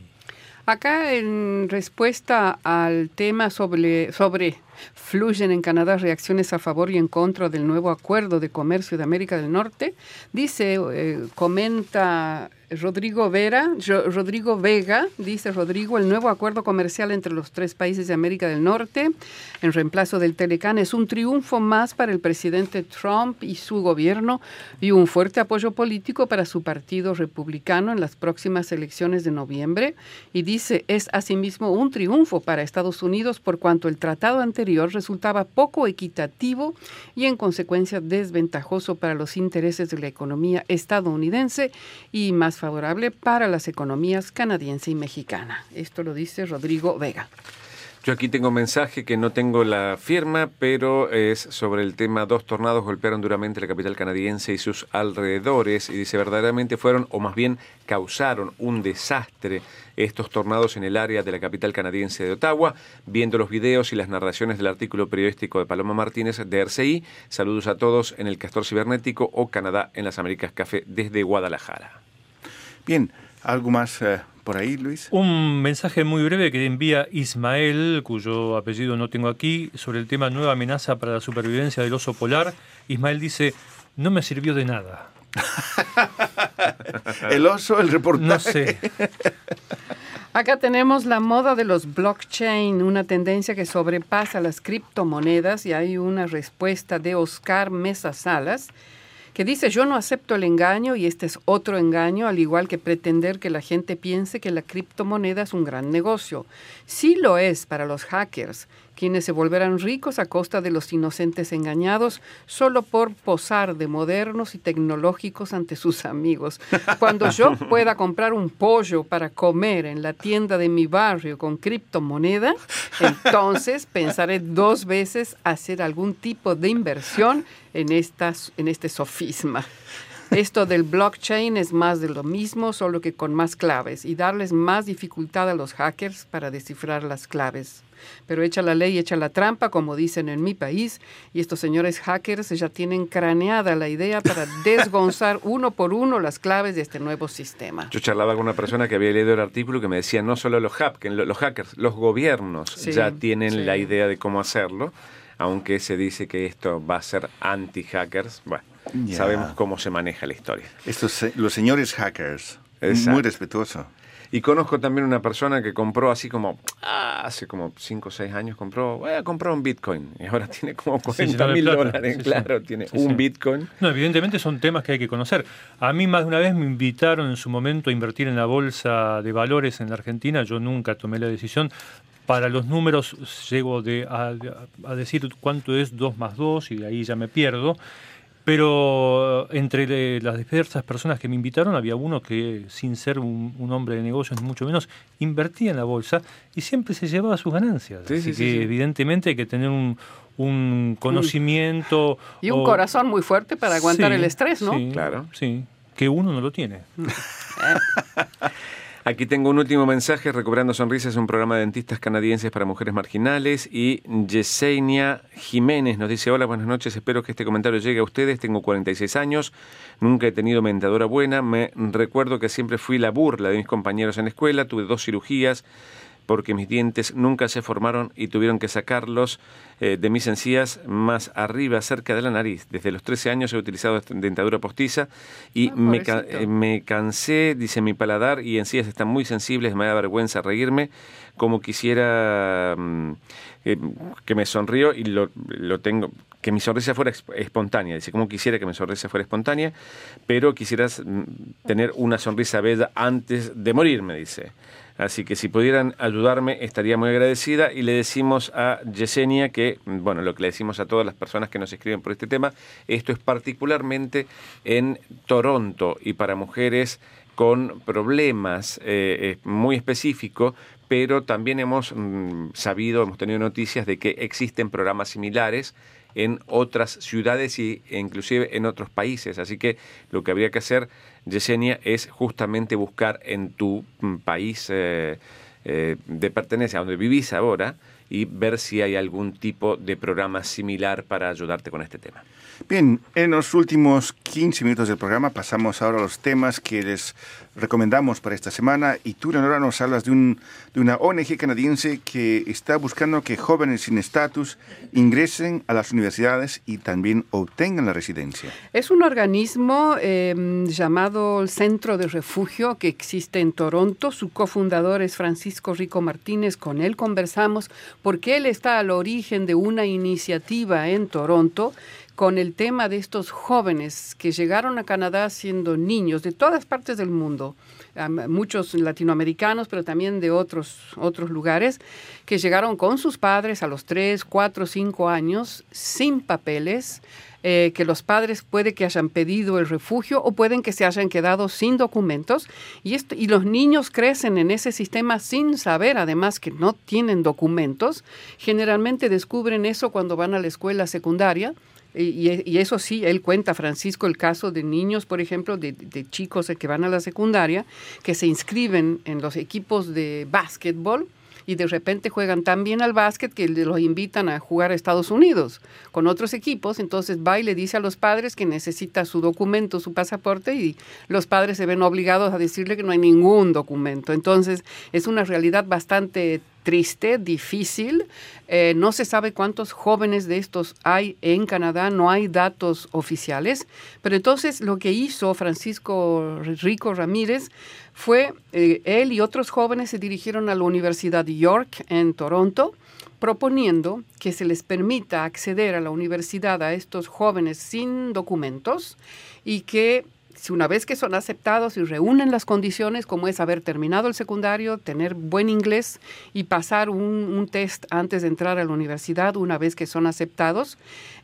C: Acá en respuesta al tema sobre, sobre fluyen en Canadá reacciones a favor y en contra del nuevo acuerdo de comercio de América del Norte, dice, eh, comenta Rodrigo Vera, Rodrigo Vega, dice Rodrigo, el nuevo acuerdo comercial entre los tres países de América del Norte, en reemplazo del Telecán, es un triunfo más para el presidente Trump y su gobierno y un fuerte apoyo político para su partido republicano en las próximas elecciones de noviembre. Y dice, es asimismo un triunfo para Estados Unidos por cuanto el tratado anterior resultaba poco equitativo y en consecuencia desventajoso para los intereses de la economía estadounidense y más favorable para las economías canadiense y mexicana. Esto lo dice Rodrigo Vega.
D: Yo aquí tengo un mensaje que no tengo la firma, pero es sobre el tema dos tornados golpearon duramente la capital canadiense y sus alrededores y dice verdaderamente fueron o más bien causaron un desastre estos tornados en el área de la capital canadiense de Ottawa. Viendo los videos y las narraciones del artículo periodístico de Paloma Martínez de RCI, saludos a todos en el Castor Cibernético o Canadá en las Américas Café desde Guadalajara.
A: Bien, ¿algo más eh, por ahí, Luis?
B: Un mensaje muy breve que envía Ismael, cuyo apellido no tengo aquí, sobre el tema nueva amenaza para la supervivencia del oso polar. Ismael dice, no me sirvió de nada.
A: El oso, el reportaje.
B: No sé.
C: Acá tenemos la moda de los blockchain, una tendencia que sobrepasa las criptomonedas y hay una respuesta de Oscar Mesa Salas que dice yo no acepto el engaño y este es otro engaño, al igual que pretender que la gente piense que la criptomoneda es un gran negocio. Sí lo es para los hackers, quienes se volverán ricos a costa de los inocentes engañados solo por posar de modernos y tecnológicos ante sus amigos. Cuando yo pueda comprar un pollo para comer en la tienda de mi barrio con criptomoneda, entonces pensaré dos veces hacer algún tipo de inversión en, estas, en este sofisma. Esto del blockchain es más de lo mismo, solo que con más claves y darles más dificultad a los hackers para descifrar las claves. Pero echa la ley, echa la trampa, como dicen en mi país, y estos señores hackers ya tienen craneada la idea para desgonzar uno por uno las claves de este nuevo sistema.
D: Yo charlaba con una persona que había leído el artículo que me decía no solo los, hack- los hackers, los gobiernos
C: Sí,
D: ya tienen
C: sí.
D: la idea de cómo hacerlo, aunque se dice que esto va a ser anti-hackers. Bueno,
A: Ya.
D: sabemos cómo se maneja la historia.
A: Estos, los señores hackers.
D: Exacto.
A: Muy respetuoso.
D: Y conozco también una persona que compró así como, ah, hace como 5 o 6 años compró, voy a comprar un Bitcoin. Y ahora tiene como
B: Sí,
D: 40
B: lleno de
D: mil dólares,
B: Sí, sí.
D: claro, tiene un. Bitcoin.
B: No, evidentemente son temas que hay que conocer. A mí más de una vez me invitaron en su momento a invertir en la bolsa de valores en la Argentina. Yo nunca tomé la decisión. Para los números llego de, a, a decir cuánto es 2 más 2 y de ahí ya me pierdo. Pero eh, entre de- las diversas personas que me invitaron había uno que, sin ser un, un hombre de negocios, ni mucho menos, invertía en la bolsa y siempre se llevaba sus ganancias.
D: Sí,
B: Así
D: sí, sí,
B: que
D: sí.
B: evidentemente hay que tener un, un conocimiento...
C: Y un
B: o-
C: corazón muy fuerte para aguantar
B: Sí,
C: el estrés, ¿no?
B: sí,
D: Claro.
B: Sí, que uno no lo tiene.
D: Aquí tengo un último mensaje. Recuperando Sonrisas un programa de dentistas canadienses para mujeres marginales. Y Yesenia Jiménez nos dice: Hola, buenas noches. Espero que este comentario llegue a ustedes. Tengo 46 años. Nunca he tenido mentadora buena. Me recuerdo que siempre fui la burla de mis compañeros en la escuela. Tuve dos cirugías porque mis dientes nunca se formaron y tuvieron que sacarlos eh, de mis encías más arriba, cerca de la nariz. Desde los 13 años he utilizado dentadura postiza y
C: Ah,
D: me, ca- eh, me cansé, dice mi paladar y encías están muy sensibles, me da vergüenza reírme, como quisiera mm, eh, que me sonrío y lo, lo tengo, que mi sonrisa fuera espontánea, dice, como quisiera que mi sonrisa fuera espontánea, pero quisieras mm, tener una sonrisa bella antes de morirme, dice. Así que si pudieran ayudarme, estaría muy agradecida. Y le decimos a Yesenia que, bueno, lo que le decimos a todas las personas que nos escriben por este tema, esto es particularmente en Toronto y para mujeres con problemas eh, muy específicos, pero también hemos mm, sabido, hemos tenido noticias de que existen programas similares en otras ciudades e inclusive en otros países. Así que lo que habría que hacer, Yesenia, es justamente buscar en tu mm, país eh, eh, de pertenencia, donde vivís ahora, y ver si hay algún tipo de programa similar para ayudarte con este tema.
A: Bien, en los últimos 15 minutos del programa pasamos ahora a los temas que les recomendamos para esta semana y tú, Leonora, nos hablas de, un, de una ONG canadiense que está buscando que jóvenes sin estatus ingresen a las universidades y también obtengan la residencia.
C: Es un organismo eh, llamado el Centro de Refugio que existe en Toronto. Su cofundador es Francisco Rico Martínez. Con él conversamos porque él está al origen de una iniciativa en Toronto con el tema de estos jóvenes que llegaron a Canadá siendo niños de todas partes del mundo, muchos latinoamericanos, pero también de otros, otros lugares, que llegaron con sus padres a los 3, 4, 5 años, sin papeles, eh, que los padres puede que hayan pedido el refugio o pueden que se hayan quedado sin documentos y, esto, y los niños crecen en ese sistema sin saber además que no tienen documentos. Generalmente descubren eso cuando van a la escuela secundaria. Y, eso sí, él cuenta, Francisco, el caso de niños, por ejemplo, de, de chicos que van a la secundaria, que se inscriben en los equipos de básquetbol y de repente juegan tan bien al básquet que los invitan a jugar a Estados Unidos con otros equipos, entonces va y le dice a los padres que necesita su documento, su pasaporte y los padres se ven obligados a decirle que no hay ningún documento. Entonces es una realidad bastante triste, difícil. Eh, no se sabe cuántos jóvenes de estos hay en Canadá, no hay datos oficiales, pero entonces lo que hizo Francisco Rico Ramírez fue, eh, él y otros jóvenes se dirigieron a la Universidad de York en Toronto, proponiendo que se les permita acceder a la universidad a estos jóvenes sin documentos y que si una vez que son aceptados y reúnen las condiciones, como es haber terminado el secundario, tener buen inglés y pasar un, un test antes de entrar a la universidad, una vez que son aceptados,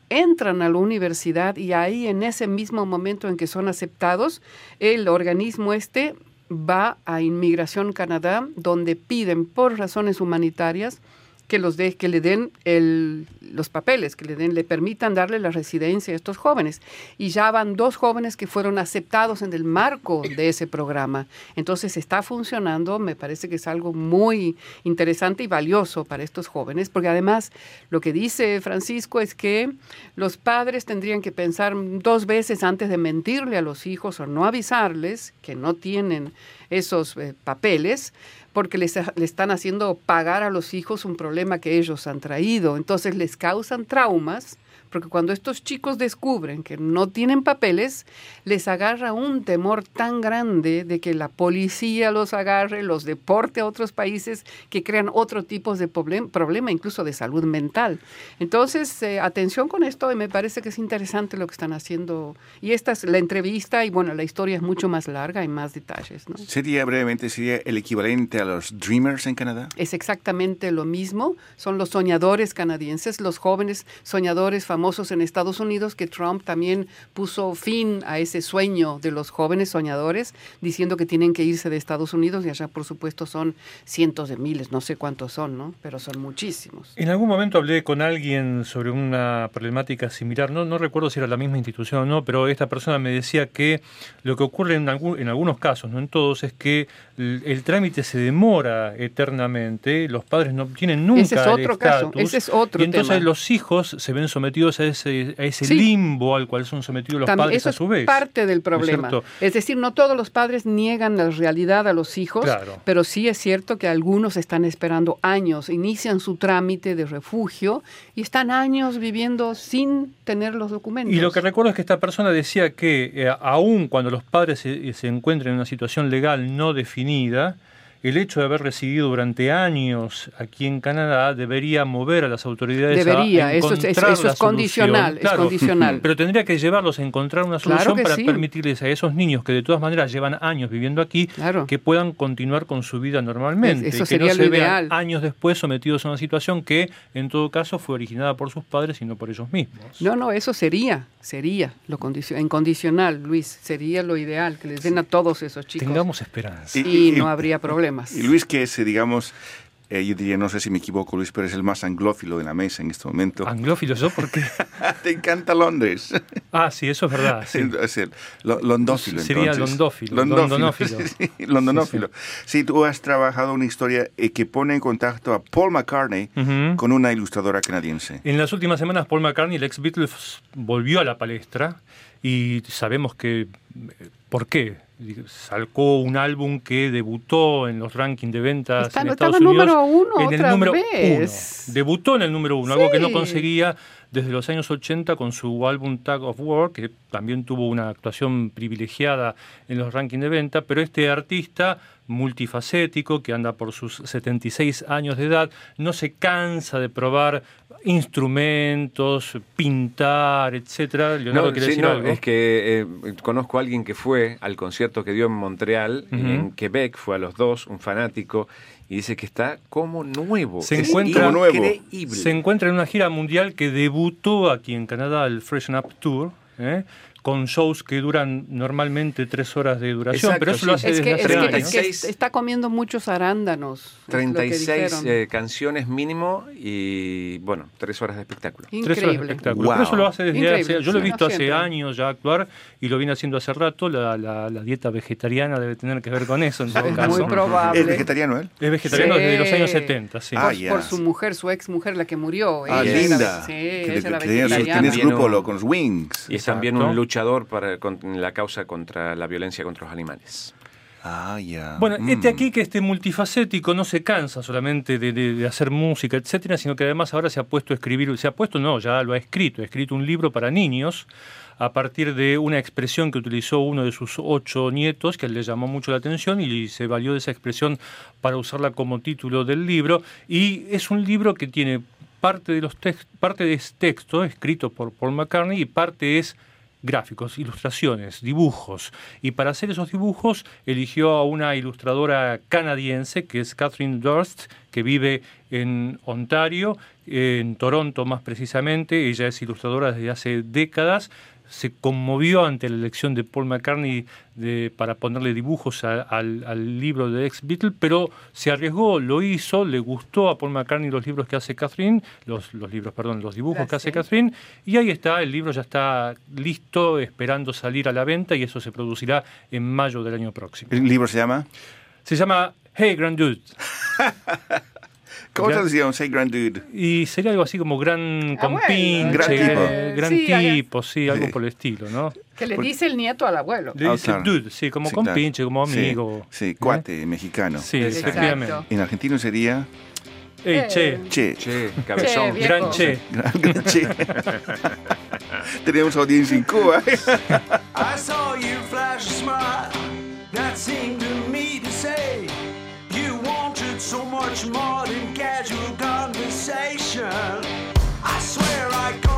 C: entran a la universidad y ahí en ese mismo momento en que son aceptados, el organismo este va a Inmigración Canadá, donde piden por razones humanitarias que los de, que le den el, los papeles, que le den, le permitan darle la residencia a estos jóvenes. Y ya van dos jóvenes que fueron aceptados en el marco de ese programa. Entonces está funcionando, me parece que es algo muy interesante y valioso para estos jóvenes, porque además lo que dice Francisco es que los padres tendrían que pensar dos veces antes de mentirle a los hijos o no avisarles que no tienen esos eh, papeles, porque les, le están haciendo pagar a los hijos un problema que ellos han traído. Entonces les causan traumas, porque cuando estos chicos descubren que no tienen papeles, les agarra un temor tan grande de que la policía los agarre, los deporte a otros países, que crean otro tipo de problem problema, incluso de salud mental. Entonces, eh, atención con esto, y me parece que es interesante lo que están haciendo. Y esta es la entrevista, y bueno, la historia es mucho más larga y más detalles, ¿no?
A: Sería brevemente, sería el equivalente a los Dreamers en Canadá.
C: Es exactamente lo mismo. Son los soñadores canadienses, los jóvenes soñadores famosos famosos en Estados Unidos que Trump también puso fin a ese sueño de los jóvenes soñadores, diciendo que tienen que irse de Estados Unidos y allá por supuesto son cientos de miles, no sé cuántos son, ¿no? Pero son muchísimos.
B: En algún momento hablé con alguien sobre una problemática similar, no, no recuerdo si era la misma institución o no, pero esta persona me decía que lo que ocurre en, algún- en algunos casos, no en todos, es que el, el trámite se demora eternamente, los padres no tienen nunca
C: Ese es
B: el
C: otro caso, ese es otro
B: y entonces
C: tema.
B: los hijos se ven sometidos a ese, a ese
C: Sí.
B: limbo al cual son sometidos los padres
C: eso
B: a su
C: es
B: vez.
C: parte del
B: ¿no es
C: problema. Es decir, no todos los padres niegan la realidad a los hijos,
B: Claro.
C: pero sí es cierto que algunos están esperando años, inician su trámite de refugio y están años viviendo sin tener los documentos.
B: Y lo que recuerdo es que esta persona decía que eh, aun cuando los padres se, se encuentren en una situación legal no definida, el hecho de haber residido durante años aquí en Canadá debería mover a las autoridades
C: Debería,
B: a
C: eso es- eso es condicional,
B: solución.
C: es condicional.
B: Pero tendría que llevarlos a encontrar una solución para
C: sí.
B: permitirles a esos niños que de todas maneras llevan años viviendo aquí
C: Claro.
B: que puedan continuar con su vida normalmente
C: Es- eso
B: y que no
C: sería
B: se
C: lo
B: vean
C: ideal.
B: años después sometidos a una situación que en todo caso fue originada por sus padres y no por ellos mismos.
C: No, no, eso sería, sería lo condicio- en condicional, Luis, sería lo ideal, que les den a todos esos chicos.
B: Tengamos esperanza.
C: y no habría
A: Y Luis, que es, eh, digamos, eh, yo diría, no sé si me equivoco, Luis, pero es el más anglófilo de la mesa en este momento.
B: Anglófilo yo porque...
A: Te encanta Londres.
B: Ah, sí, eso es verdad. sí.
A: Es el lo- londófilo,
B: Sería
A: entonces.
B: londófilo,
A: Londófilo.
B: londonófilo.
A: Sí, londonófilo. Sí, tú has trabajado una historia eh, que pone en contacto a Paul McCartney con una ilustradora canadiense.
B: En las últimas semanas Paul McCartney, el ex Beatles, volvió a la palestra y sabemos que... ¿Por qué? Sacó un álbum que debutó en los rankings de ventas
C: Está-
B: en Estados Unidos.
C: número uno
B: en el
C: otra
B: número
C: vez.
B: uno. Debutó en el número uno, algo que no conseguía desde los años 80 con su álbum Tag of War, que también tuvo una actuación privilegiada en los rankings de venta, pero este artista multifacético que anda por sus 76 años de edad, no se cansa de probar instrumentos, pintar, etcétera. Leonardo
D: No,
B: quiere
D: sí,
B: decir
D: no,
B: algo.
D: es que eh, conozco a alguien que fue al concierto que dio en Montreal y
B: Ujú.
D: en Quebec, fue a los dos, un fanático, y dice que está como nuevo.
B: Se
D: Es
B: encuentra-
A: Como nuevo.
D: increíble.
B: Se encuentra en una gira mundial que debutó aquí en Canadá, el Freshen Up Tour, ¿eh? Con shows que duran normalmente tres horas de duración,
D: Exacto,
B: pero eso
D: sí.
B: lo hace
C: Es
B: desde
C: que, es,
B: hace
C: que,
B: años.
C: es que
D: 36
C: está comiendo muchos arándanos. es lo que
D: 36
C: dijeron.
D: eh, canciones mínimo y, bueno, tres horas de espectáculo.
B: Tres horas de
C: Increíble.
B: espectáculo.
A: Wow.
B: Pero eso lo hace desde
C: Increíble,
B: hace. Yo lo he visto
C: no
B: hace
C: siempre.
B: años ya actuar y lo viene haciendo hace rato. La, la- la dieta vegetariana debe tener que ver con eso en todo
C: Es
B: caso.
C: muy probable.
A: ¿Es vegetariano él?
B: Es vegetariano
C: Sí.
B: desde los años 70, sí.
A: Ah,
C: por, su mujer, su ex mujer, la que murió.
A: Ah,
C: Ella era-
A: linda.
C: sí,
A: que,
C: ella
A: que
C: era
A: tenía, su-
C: vegetariana.
A: tenía su
D: También
A: grupo lo- con los Wings.
D: Y es también
B: Exacto.
D: un luchador para, con- la causa contra la violencia contra los animales.
A: Ah, ya.
B: Bueno,
A: Mm.
B: este aquí que este multifacético no se cansa solamente de, de- de hacer música, etcétera, sino que además ahora se ha puesto a escribir, se ha puesto, no, ya lo ha escrito, ha escrito un libro para niños a partir de una expresión que utilizó uno de sus ocho nietos, que le llamó mucho la atención y se valió de esa expresión para usarla como título del libro. Y es un libro que tiene parte de los tex- parte es texto escrito por Paul McCartney y parte es gráficos, ilustraciones, dibujos. Y para hacer esos dibujos eligió a una ilustradora canadiense que es Catherine Durst, que vive en Ontario, en Toronto más precisamente. Ella es ilustradora desde hace décadas. Se conmovió ante la elección de Paul McCartney de- para ponerle dibujos a- al, al libro de ex Beatle, pero se arriesgó, lo hizo, le gustó a Paul McCartney los libros que hace Catherine, los, los libros, perdón, los dibujos que hace. Catherine, y ahí está, el libro ya está listo, esperando salir a la venta, y eso se producirá en mayo del año próximo.
A: ¿El libro se llama?
B: Se llama Hey Grand Dude,
A: ¿Cómo
B: Ya.
A: traducción? Say Grand Dude.
B: y sería algo así como gran
C: Ah,
B: compinche,
A: Gran tipo.
B: eh, gran
C: Sí,
B: tipo, sí, algo
A: Sí.
B: por el estilo, ¿no?
C: Que le dice el nieto al abuelo.
B: Le
A: Ah,
B: dice
A: claro.
B: dude, sí, como
A: Sí, claro.
B: compinche, como
A: Sí,
B: amigo.
A: Sí,
B: ¿eh?
A: cuate, mexicano.
B: Sí,
D: Exacto.
B: efectivamente.
A: En argentino sería
B: Ey, che.
A: Che.
D: Che, cabezón.
C: viejo.
B: gran che.
A: Gran che. Tenemos audiencia en Cuba.
G: I saw you flash a smile that seemed to me to say so much more than casual conversation. I swear I caught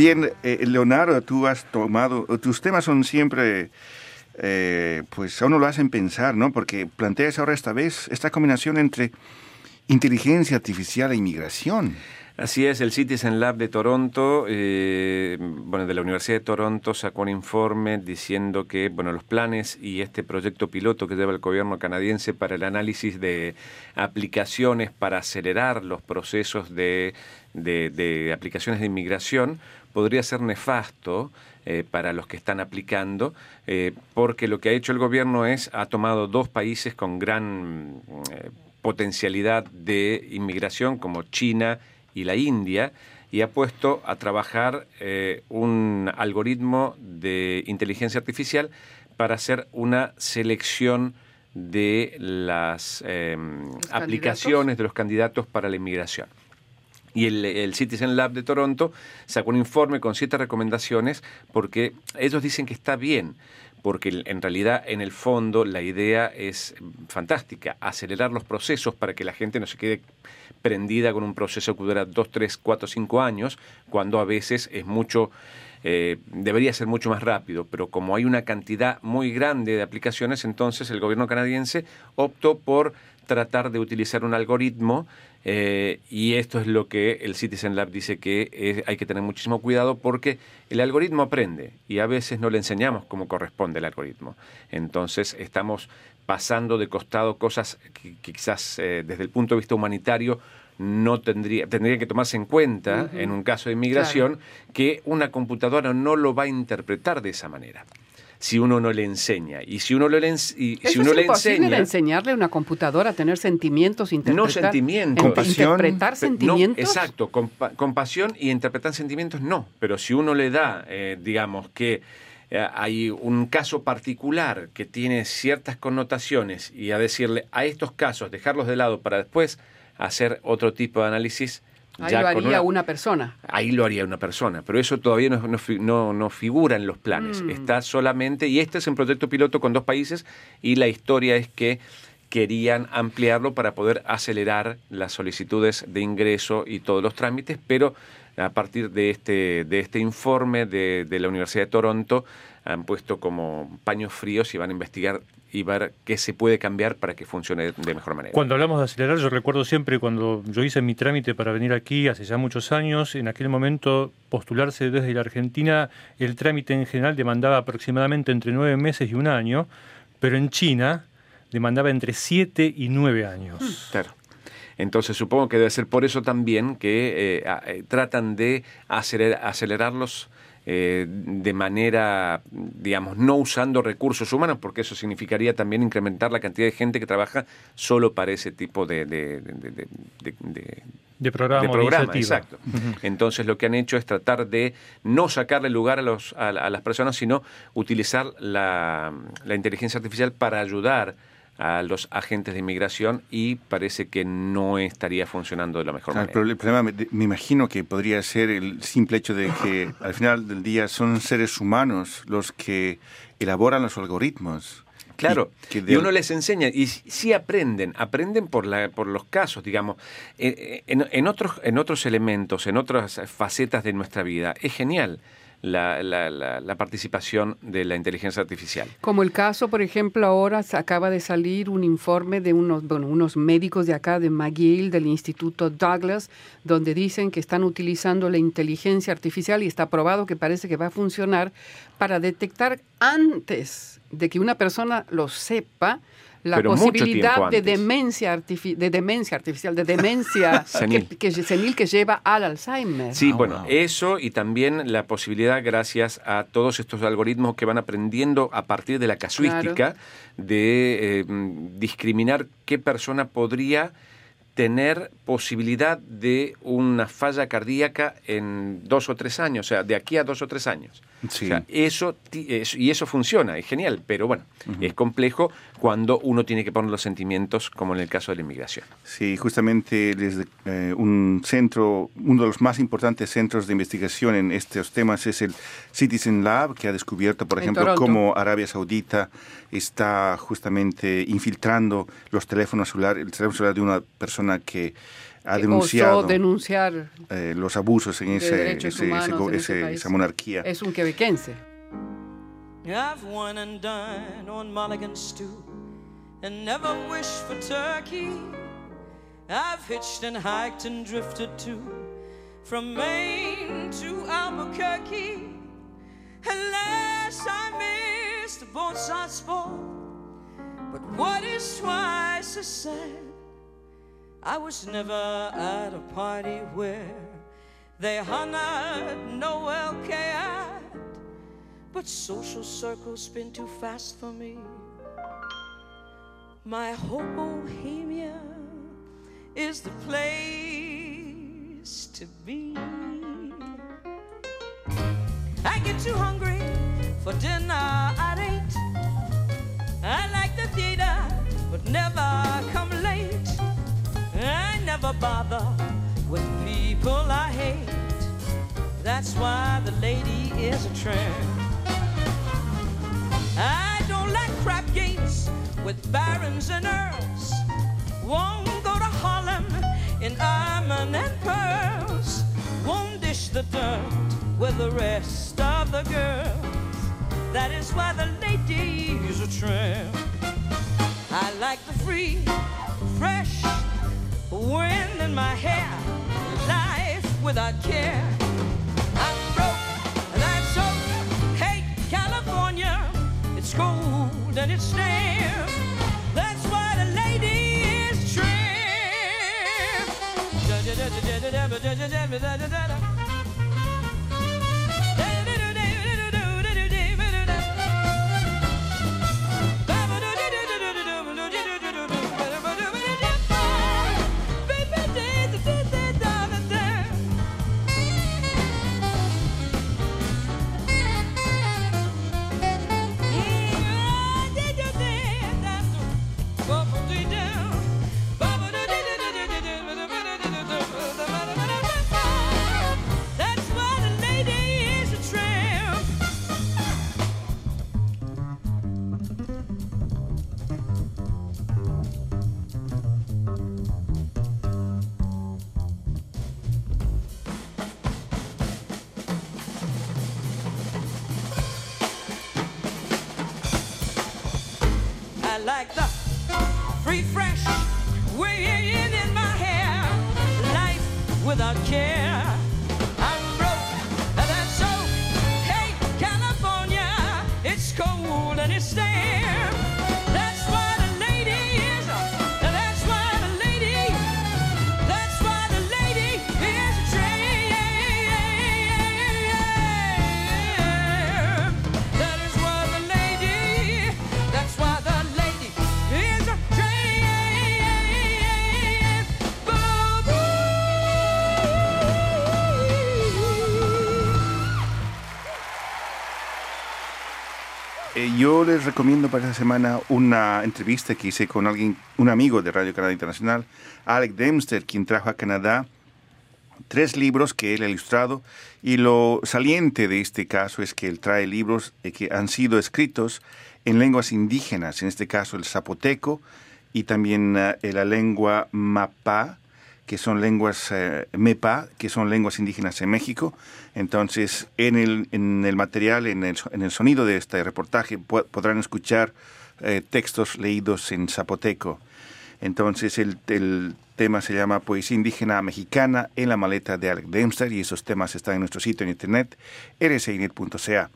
A: Bien, eh, Leonardo, tú has tomado, tus temas son siempre, eh, pues a uno lo hacen pensar, ¿no? Porque planteas ahora esta vez esta combinación entre inteligencia artificial e inmigración.
D: Así es, el Citizen Lab de Toronto, eh, bueno, de la Universidad de Toronto sacó un informe diciendo que, bueno, los planes y este proyecto piloto que lleva el gobierno canadiense para el análisis de aplicaciones para acelerar los procesos de, de- de aplicaciones de inmigración podría ser nefasto eh, para los que están aplicando, eh, porque lo que ha hecho el gobierno es, ha tomado dos países con gran eh, potencialidad de inmigración, como China y la India, y ha puesto a trabajar eh, un algoritmo de inteligencia artificial para hacer una selección de las eh, aplicaciones de los candidatos para la inmigración. Y el, el Citizen Lab de Toronto sacó un informe con siete recomendaciones porque ellos dicen que está bien, porque en realidad en el fondo la idea es fantástica, acelerar los procesos para que la gente no se quede prendida con un proceso que dura dos, tres, cuatro, cinco años, cuando a veces es mucho, eh, debería ser mucho más rápido, pero como hay una cantidad muy grande de aplicaciones, entonces el gobierno canadiense optó por tratar de utilizar un algoritmo eh, y esto es lo que el Citizen Lab dice que es- hay que tener muchísimo cuidado porque el algoritmo aprende y a veces no le enseñamos cómo corresponde el algoritmo. Entonces estamos pasando de costado cosas que, que quizás eh, desde el punto de vista humanitario no tendría, tendría que tomarse en cuenta en un caso de inmigración que una computadora no lo va a interpretar de esa manera si uno no le enseña y si uno le, ens- y
C: Eso
D: si uno
C: es
D: le
C: imposible
D: enseña
C: de enseñarle a una computadora a tener sentimientos, interpretar,
D: no sentimientos.
C: en-
A: Compasión.
C: interpretar sentimientos.
D: No, exacto, compa- compasión y interpretar sentimientos no, pero si uno le da, eh, digamos que eh, hay un caso particular que tiene ciertas connotaciones y a decirle a estos casos dejarlos de lado para después hacer otro tipo de análisis,
C: Ahí
D: ya
C: lo haría
D: una-
C: una persona.
D: Ahí lo haría una persona, pero eso todavía no, no no- no figura en los planes.
C: Mm.
D: Está solamente, y este es un proyecto piloto con dos países, y la historia es que querían ampliarlo para poder acelerar las solicitudes de ingreso y todos los trámites, pero a partir de este, de este informe de, de la Universidad de Toronto han puesto como paños fríos y van a investigar y ver qué se puede cambiar para que funcione de mejor manera.
B: Cuando hablamos de acelerar, yo recuerdo siempre cuando yo hice mi trámite para venir aquí hace ya muchos años, en aquel momento postularse desde la Argentina, el trámite en general demandaba aproximadamente entre nueve meses y un año, pero en China demandaba entre siete y nueve años.
D: Claro. Entonces supongo que debe ser por eso también que eh, eh, tratan de acelerar, acelerarlos eh, de manera, digamos, no usando recursos humanos, porque eso significaría también incrementar la cantidad de gente que trabaja solo para ese tipo de, de- de- de- de- de-
B: De programa,
D: exacto. Entonces lo que han hecho es tratar de no sacarle lugar a, los, a, a las personas, sino utilizar la, la inteligencia artificial para ayudar a los agentes de inmigración y parece que no estaría funcionando de la mejor
A: Claro,
D: manera.
A: el problema, me, imagino que podría ser el simple hecho de que al final del día son seres humanos los que elaboran los algoritmos.
D: Claro,
A: Y
D: uno les enseña, y sí aprenden, aprenden por, la, por los casos, digamos, Eh, en, en otros, en otros elementos, en otras facetas de nuestra vida, es genial la, la- participación de la inteligencia artificial.
C: Como el caso, por ejemplo, ahora acaba de salir un informe de unos, bueno, unos médicos de acá, de McGill, del Instituto Douglas, donde dicen que están utilizando la inteligencia artificial y está probado que parece que va a funcionar para detectar antes de que una persona lo sepa la
D: pero
C: posibilidad de demencia, artifi- de demencia artificial, de demencia
D: Senil.
C: Que, que- senil que lleva al Alzheimer.
D: Sí,
A: Ah,
D: bueno,
A: wow.
D: eso y también la posibilidad, gracias a todos estos algoritmos que van aprendiendo a partir de la casuística, de eh, discriminar qué persona podría tener posibilidad de una falla cardíaca en dos o tres años, o sea, de aquí a dos o tres años.
A: Sí.
D: O sea, eso, y eso funciona, es genial, pero bueno, es complejo cuando uno tiene que poner los sentimientos, como en el caso de la inmigración.
A: Sí, justamente desde eh, un centro, uno de los más importantes centros de investigación en estos temas es el Citizen Lab, que ha descubierto, por
C: En
A: ejemplo,
C: Toronto.
A: cómo Arabia Saudita está justamente infiltrando los teléfonos celulares, el teléfono celular de una persona que ha
C: Que
A: denunciado
C: denunciar
A: eh, los abusos en
C: de
A: ese, ese- ese
C: en ese
A: esa monarquía.
C: Es un quebequense.
H: I've won and dined on mulligan stew and never wished for turkey. I've hitched and hiked and drifted too from Maine to Albuquerque. Alas, I missed both sides sport. But what is twice as sad? I was never at a party where they honored Noel Cad. But social circles spin too fast for me. My whole bohemia is the place to be. I get too hungry for dinner at eight. I like the theater, but never come late. I never bother with people I hate. That's why the lady is a tramp. I don't like crap games with barons and earls. Won't go to Harlem in ermine and pearls. Won't dish the dirt with the rest of the girls. That is why the lady is a tramp. I like the free, fresh wind in my hair. Life without care. I'm broke, and that's so. Hey, California, it's cold and it's damp. That's why the lady is tramp.
A: Yo les recomiendo para esta semana una entrevista que hice con alguien, un amigo de Radio Canadá Internacional, Alec Dempster, quien trajo a Canadá tres libros que él ha ilustrado. Y lo saliente de este caso es que él trae libros que han sido escritos en lenguas indígenas, en este caso el zapoteco y también eh, la lengua mapá, que son lenguas eh, mepa, que son lenguas indígenas en México. Entonces, en el, en el material, en el, en el sonido de este reportaje, po- podrán escuchar eh, textos leídos en zapoteco. Entonces, el, el tema se llama Poesía Indígena Mexicana en la maleta de Alec Dempster y esos temas están en nuestro sitio en internet rcinet.ca.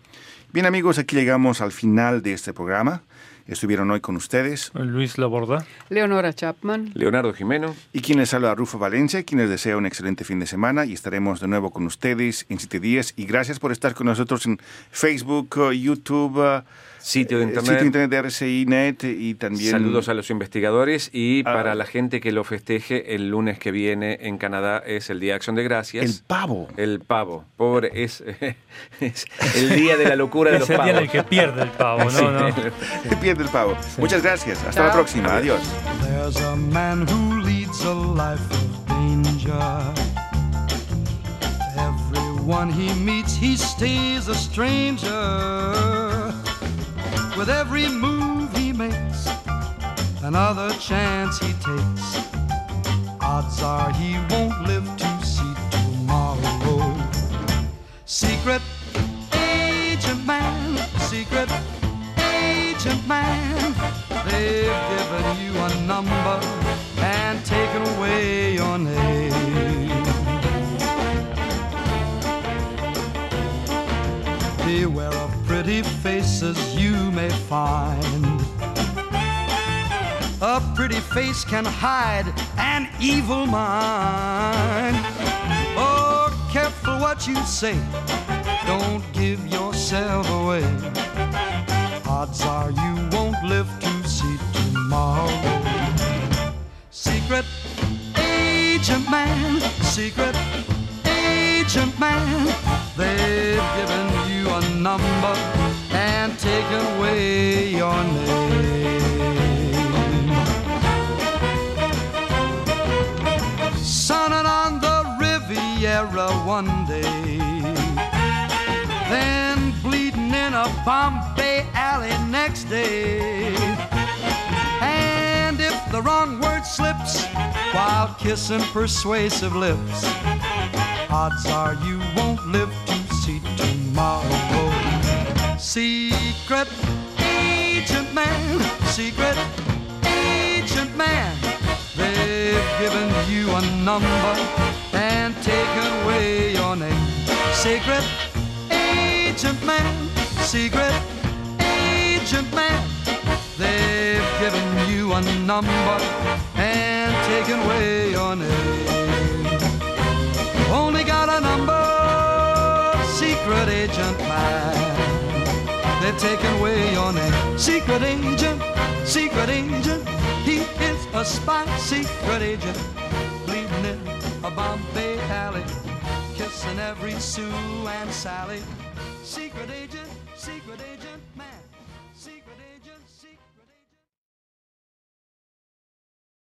A: Bien amigos, aquí llegamos al final de este programa. Estuvieron hoy con ustedes
B: Luis Laborda.
C: Leonora Chapman.
D: Leonardo Jimeno.
A: y quien les habla Rufo Valencia, quien les desea un excelente fin de semana y estaremos de nuevo con ustedes en siete días. Y gracias por estar con nosotros en Facebook, uh, YouTube, uh,
D: Sitio de
A: eh,
D: internet.
A: sitio de internet de RCI Net y también...
D: Saludos a los investigadores y
A: Ah.
D: para la gente que lo festeje el lunes que viene en Canadá es el Día de Acción de Gracias.
A: El pavo.
D: El pavo. Pobre, es, es el día de la locura de
B: Es
D: los
B: el día en el que pierde el pavo,
D: Sí,
B: ¿no? ¿no?
A: El pierde el pavo. Muchas gracias. Hasta la
C: Chao.
A: próxima. Adiós.
G: There's a man who leads a life of danger. Everyone he meets, he stays a stranger. With every move he makes, another chance he takes. Odds are he won't live to see tomorrow. Secret agent man, secret agent man. They've given you a number and taken away your name. Beware pretty faces you may find. A pretty face can hide an evil mind. Oh, careful what you say. Don't give yourself away. Odds are you won't live to see tomorrow. Secret agent man, secret agent man. They've given you a number and taken away your name. Sunning on the Riviera one day then bleeding in a Bombay alley next day. And if the wrong word slips while kissing persuasive lips, odds are you won't live to see tomorrow. Secret agent man, secret agent man, they've given you a number and taken away your name. Secret agent man, secret agent man. They've given you a number and taken away your name. Only got a number, secret agent man. They've taken away your name. Secret agent, secret agent. He is a spy, secret agent. Bleeding in a Bombay alley kissing every Sue and Sally. Secret agent, secret agent.